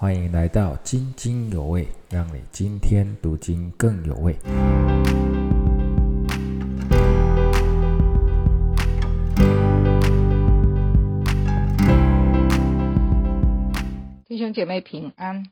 欢迎来到津津有味，让你今天读经更有味。弟兄姐妹平安。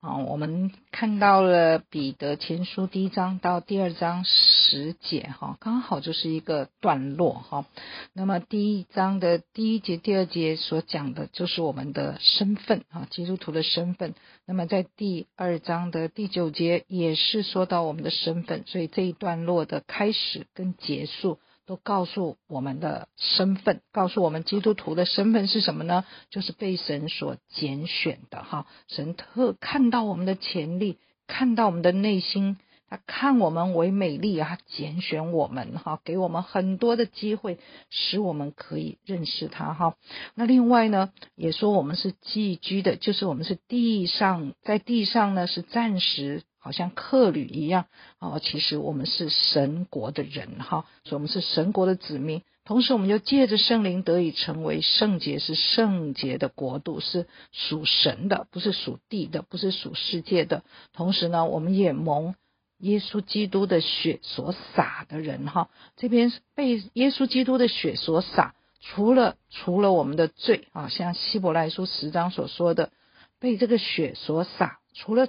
好，我们看到了彼得前书第一章到第二章十节，哈，刚好就是一个段落，哈。那么第一章的第一节、第二节所讲的就是我们的身份，哈，基督徒的身份。那么在第二章的第九节也是说到我们的身份，所以这一段落的开始跟结束。都告诉我们的身份，告诉我们基督徒的身份是什么呢？就是被神所拣选的哈。神特看到我们的潜力，看到我们的内心，他看我们为美丽啊，拣选我们哈，给我们很多的机会，使我们可以认识他哈。那另外呢，也说我们是寄居的，就是我们是地上，在地上呢是暂时。好像客旅一样哦，其实我们是神国的人哈，所以我们是神国的子民。同时，我们就借着圣灵得以成为圣洁，是圣洁的国度，是属神的，不是属地的，不是属世界的。同时呢，我们也蒙耶稣基督的血所洒的人哈，这边被耶稣基督的血所洒，除了除了我们的罪啊，像希伯来书十章所说的，被这个血所洒，除了。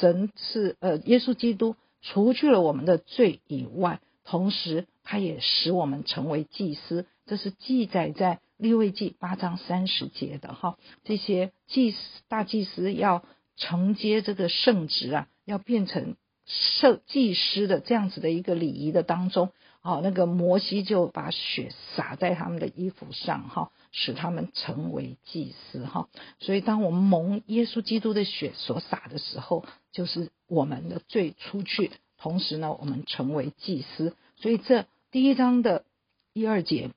神是呃，耶稣基督除去了我们的罪以外，同时他也使我们成为祭司，这是记载在利未记八章三十节的哈。这些祭司大祭司要承接这个圣职啊，要变成圣祭司的这样子的一个礼仪的当中，哦，那个摩西就把血洒在他们的衣服上哈。使他们成为祭司，哈，所以当我们蒙耶稣基督的血所洒的时候，就是我们的罪出去，同时呢，我们成为祭司。所以这第一章的一二节，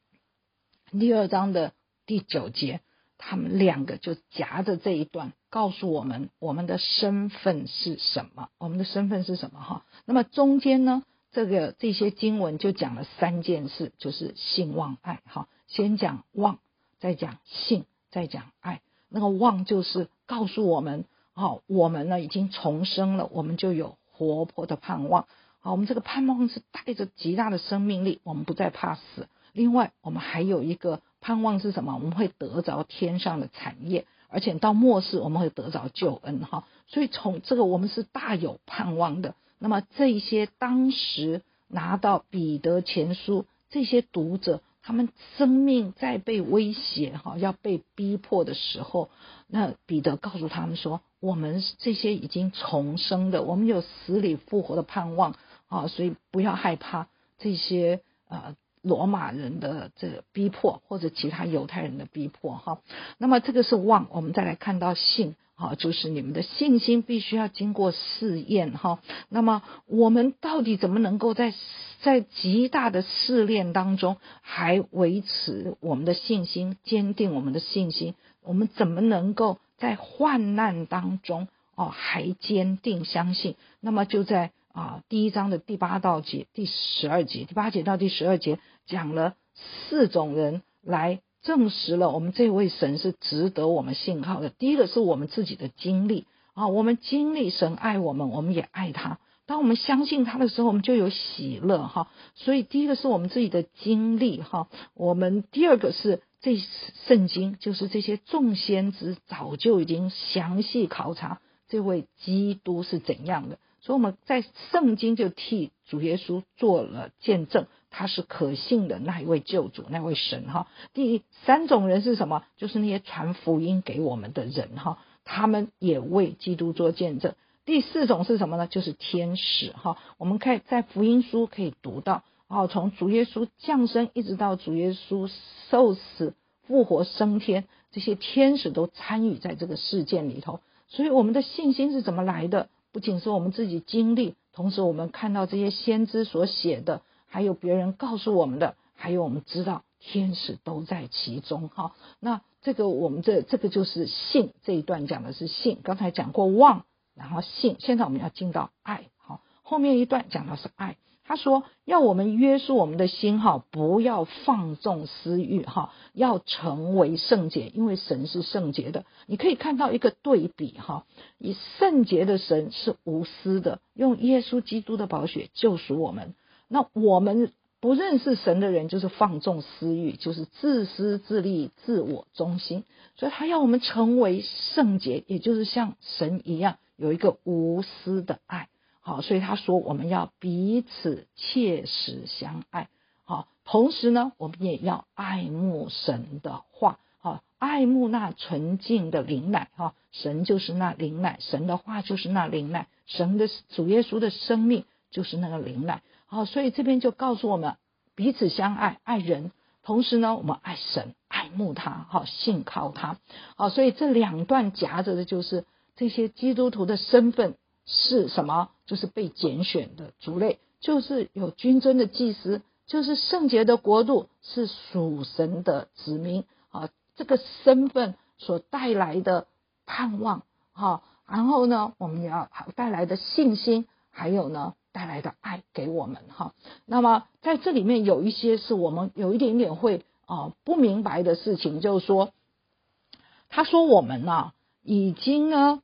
第二章的第九节，他们两个就夹着这一段，告诉我们我们的身份是什么，我们的身份是什么，哈。那么中间呢，这个这些经文就讲了三件事，就是信望爱，哈，先讲望。再讲信，再讲爱，那个望就是告诉我们，哦，我们呢已经重生了，我们就有活泼的盼望。好，我们这个盼望是带着极大的生命力，我们不再怕死。另外，我们还有一个盼望是什么？我们会得着天上的产业，而且到末世我们会得着救恩。哈，所以从这个我们是大有盼望的。那么这些当时拿到彼得前书这些读者。他们生命在被威胁，哈，要被逼迫的时候，那彼得告诉他们说：“我们这些已经重生的，我们有死里复活的盼望啊，所以不要害怕这些呃罗马人的这个逼迫，或者其他犹太人的逼迫，哈。那么这个是望，我们再来看到信。”哈，就是你们的信心必须要经过试验哈。那么我们到底怎么能够在在极大的试炼当中还维持我们的信心，坚定我们的信心？我们怎么能够在患难当中哦还坚定相信？那么就在啊第一章的第八到节第十二节，第八节到第十二节讲了四种人来。证实了我们这位神是值得我们信靠的。第一个是我们自己的经历啊，我们经历神爱我们，我们也爱他。当我们相信他的时候，我们就有喜乐哈。所以第一个是我们自己的经历哈。我们第二个是这圣经，就是这些众先知早就已经详细考察这位基督是怎样的，所以我们在圣经就替主耶稣做了见证。他是可信的那一位救主，那位神哈。第三种人是什么？就是那些传福音给我们的人哈，他们也为基督做见证。第四种是什么呢？就是天使哈。我们可以在福音书可以读到，哦，从主耶稣降生一直到主耶稣受死、复活、升天，这些天使都参与在这个事件里头。所以我们的信心是怎么来的？不仅是我们自己经历，同时我们看到这些先知所写的。还有别人告诉我们的，还有我们知道天使都在其中哈。那这个我们这这个就是信这一段讲的是信，刚才讲过望，然后信，现在我们要进到爱好。后面一段讲的是爱，他说要我们约束我们的心哈，不要放纵私欲哈，要成为圣洁，因为神是圣洁的。你可以看到一个对比哈，以圣洁的神是无私的，用耶稣基督的宝血救赎我们。那我们不认识神的人，就是放纵私欲，就是自私自利、自我中心。所以他要我们成为圣洁，也就是像神一样，有一个无私的爱。好，所以他说我们要彼此切实相爱，好，同时呢，我们也要爱慕神的话，好，爱慕那纯净的灵奶，哈，神就是那灵奶，神的话就是那灵奶，神的主耶稣的生命就是那个灵奶，好，所以这边就告诉我们彼此相爱，爱人，同时呢，我们爱神，爱慕他，好，信靠他，好，所以这两段夹着的就是这些基督徒的身份。是什么？就是被拣选的族类，就是有君尊的祭司，就是圣洁的国度，是属神的子民啊。这个身份所带来的盼望，哈，然后呢，我们要带来的信心，还有呢，带来的爱给我们，哈。那么在这里面有一些是我们有一点点会啊不明白的事情，就是说，他说我们呢已经呢。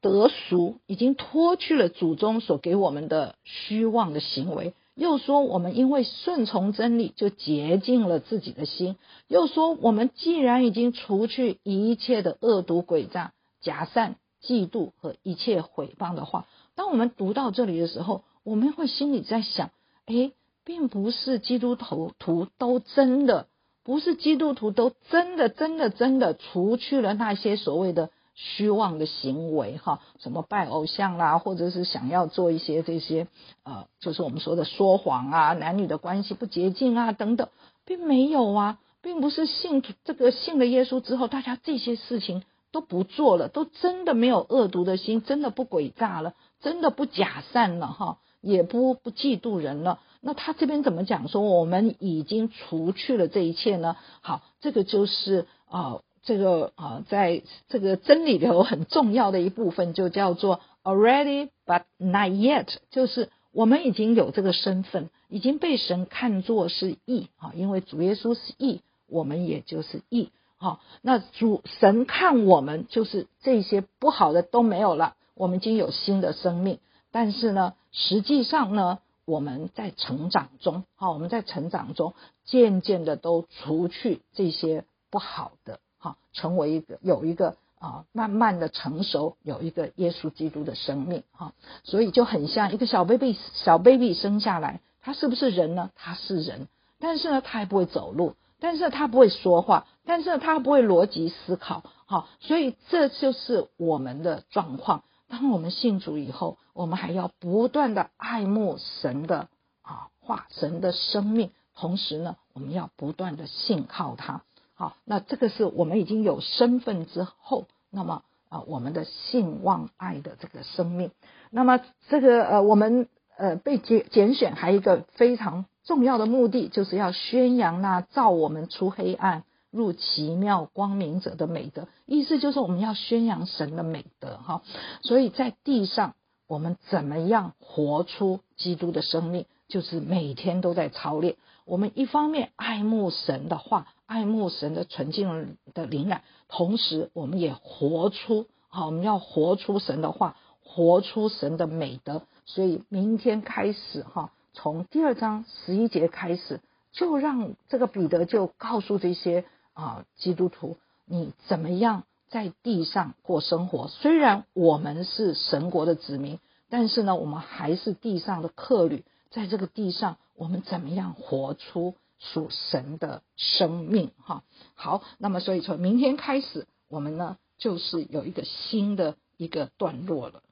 得俗已经脱去了祖宗所给我们的虚妄的行为，又说我们因为顺从真理就洁净了自己的心，又说我们既然已经除去一切的恶毒诡诈、假善、嫉妒和一切毁谤的话，当我们读到这里的时候，我们会心里在想：哎，并不是基督徒徒都真的，不是基督徒都真的真的真的除去了那些所谓的。虚妄的行为，哈，什么拜偶像啦，或者是想要做一些这些，呃，就是我们说的说谎啊，男女的关系不洁净啊，等等，并没有啊，并不是信这个信了耶稣之后，大家这些事情都不做了，都真的没有恶毒的心，真的不诡诈了，真的不假善了，哈，也不不嫉妒人了。那他这边怎么讲说，我们已经除去了这一切呢？好，这个就是啊。这个啊，在这个真理里头很重要的一部分，就叫做 already but not yet，就是我们已经有这个身份，已经被神看作是义啊，因为主耶稣是义，我们也就是义啊。那主神看我们，就是这些不好的都没有了，我们已经有新的生命。但是呢，实际上呢，我们在成长中，好，我们在成长中，渐渐的都除去这些不好的。好，成为一个有一个啊，慢慢的成熟，有一个耶稣基督的生命哈，所以就很像一个小 baby，小 baby 生下来，他是不是人呢？他是人，但是呢，他还不会走路，但是他不会说话，但是他不会逻辑思考，好，所以这就是我们的状况。当我们信主以后，我们还要不断的爱慕神的啊话，神的生命，同时呢，我们要不断的信靠他。好，那这个是我们已经有身份之后，那么啊，我们的信望爱的这个生命，那么这个呃，我们呃被拣拣选，还有一个非常重要的目的，就是要宣扬那造我们出黑暗入奇妙光明者的美德。意思就是我们要宣扬神的美德哈。所以在地上，我们怎么样活出基督的生命，就是每天都在操练。我们一方面爱慕神的话。爱慕神的纯净的灵感，同时我们也活出好，我们要活出神的话，活出神的美德。所以明天开始哈，从第二章十一节开始，就让这个彼得就告诉这些啊基督徒，你怎么样在地上过生活？虽然我们是神国的子民，但是呢，我们还是地上的客旅，在这个地上，我们怎么样活出？属神的生命，哈好，那么所以从明天开始，我们呢就是有一个新的一个段落了。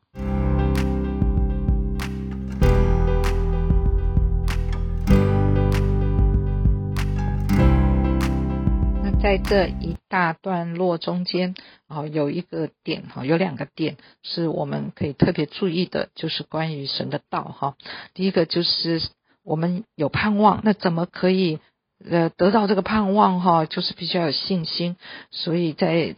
那在这一大段落中间，啊，有一个点，哈，有两个点是我们可以特别注意的，就是关于神的道，哈。第一个就是。我们有盼望，那怎么可以呃得到这个盼望哈？就是必须要有信心。所以在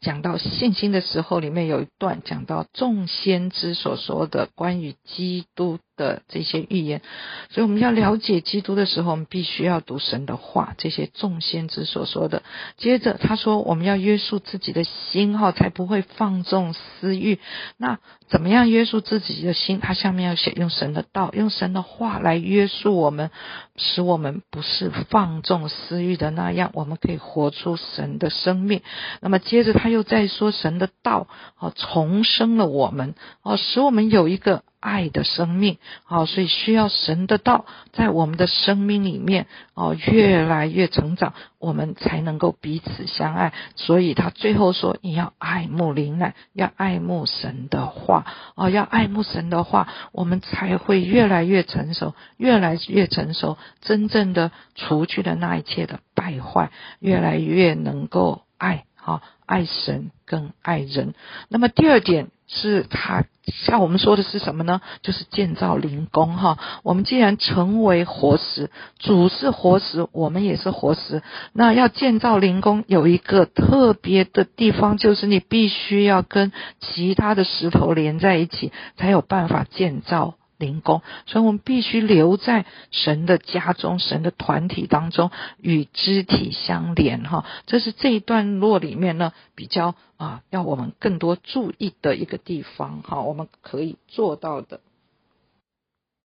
讲到信心的时候，里面有一段讲到众先知所说的关于基督的这些预言。所以我们要了解基督的时候，我们必须要读神的话，这些众先知所说的。接着他说，我们要约束自己的心，哈，才不会放纵私欲。那怎么样约束自己的心？他下面要写用神的道，用神的话来约束我们，使我们不是放纵私欲的那样，我们可以活出神的生命。那么接着他又在说神的道，哦，重生了我们，哦，使我们有一个。爱的生命，好，所以需要神的道在我们的生命里面哦，越来越成长，我们才能够彼此相爱。所以他最后说：“你要爱慕灵奶，要爱慕神的话哦，要爱慕神的话，我们才会越来越成熟，越来越成熟，真正的除去了那一切的败坏，越来越能够爱，好爱神更爱人。那么第二点。”是他像我们说的是什么呢？就是建造灵宫哈。我们既然成为活石，主是活石，我们也是活石。那要建造灵宫，有一个特别的地方，就是你必须要跟其他的石头连在一起，才有办法建造。灵工，所以我们必须留在神的家中、神的团体当中，与肢体相连。哈，这是这一段落里面呢比较啊，要我们更多注意的一个地方。哈，我们可以做到的。